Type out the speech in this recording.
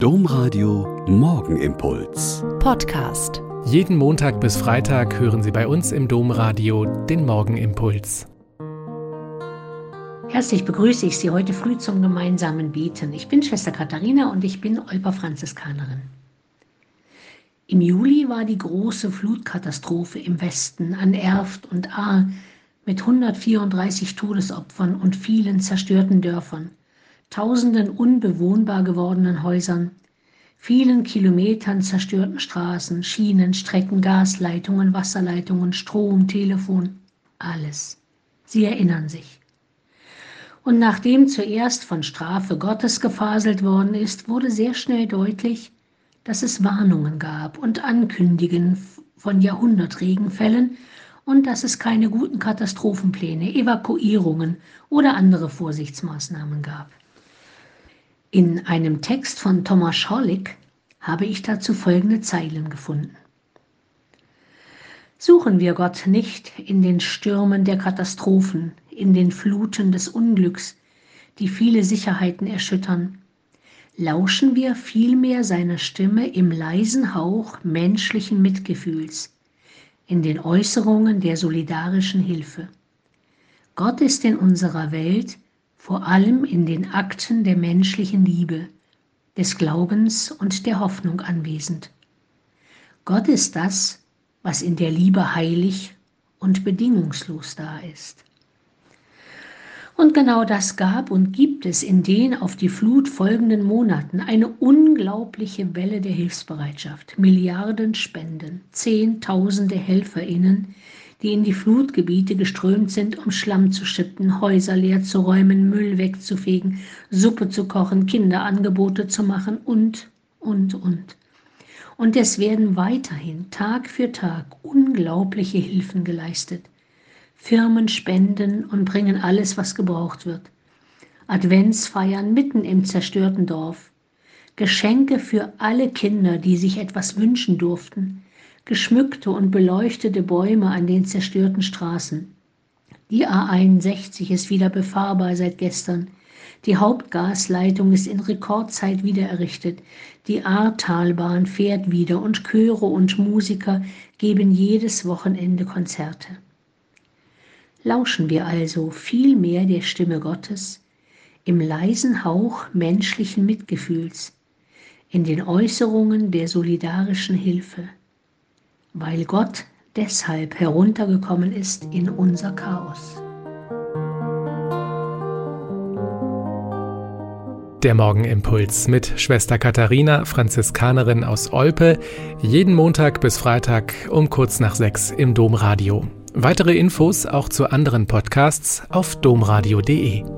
Domradio Morgenimpuls. Podcast. Jeden Montag bis Freitag hören Sie bei uns im Domradio den Morgenimpuls. Herzlich begrüße ich Sie heute früh zum gemeinsamen Beten. Ich bin Schwester Katharina und ich bin Olper Franziskanerin. Im Juli war die große Flutkatastrophe im Westen an Erft und Ahr mit 134 Todesopfern und vielen zerstörten Dörfern tausenden unbewohnbar gewordenen Häusern, vielen Kilometern zerstörten Straßen, Schienen, Strecken, Gasleitungen, Wasserleitungen, Strom, Telefon, alles. Sie erinnern sich. Und nachdem zuerst von Strafe Gottes gefaselt worden ist, wurde sehr schnell deutlich, dass es Warnungen gab und Ankündigen von Jahrhundertregenfällen und dass es keine guten Katastrophenpläne, Evakuierungen oder andere Vorsichtsmaßnahmen gab. In einem Text von Thomas Schorlick habe ich dazu folgende Zeilen gefunden. Suchen wir Gott nicht in den Stürmen der Katastrophen, in den Fluten des Unglücks, die viele Sicherheiten erschüttern. Lauschen wir vielmehr seiner Stimme im leisen Hauch menschlichen Mitgefühls, in den Äußerungen der solidarischen Hilfe. Gott ist in unserer Welt vor allem in den Akten der menschlichen Liebe, des Glaubens und der Hoffnung anwesend. Gott ist das, was in der Liebe heilig und bedingungslos da ist. Und genau das gab und gibt es in den auf die Flut folgenden Monaten eine unglaubliche Welle der Hilfsbereitschaft, Milliarden Spenden, Zehntausende Helferinnen, die in die Flutgebiete geströmt sind, um Schlamm zu schippen, Häuser leer zu räumen, Müll wegzufegen, Suppe zu kochen, Kinderangebote zu machen und, und, und. Und es werden weiterhin Tag für Tag unglaubliche Hilfen geleistet. Firmen spenden und bringen alles, was gebraucht wird. Adventsfeiern mitten im zerstörten Dorf. Geschenke für alle Kinder, die sich etwas wünschen durften geschmückte und beleuchtete Bäume an den zerstörten Straßen. Die A61 ist wieder befahrbar seit gestern. Die Hauptgasleitung ist in Rekordzeit wieder errichtet. Die Ahrtalbahn fährt wieder und Chöre und Musiker geben jedes Wochenende Konzerte. Lauschen wir also viel mehr der Stimme Gottes im leisen Hauch menschlichen Mitgefühls, in den Äußerungen der solidarischen Hilfe weil Gott deshalb heruntergekommen ist in unser Chaos. Der Morgenimpuls mit Schwester Katharina, Franziskanerin aus Olpe, jeden Montag bis Freitag um kurz nach sechs im Domradio. Weitere Infos auch zu anderen Podcasts auf domradio.de.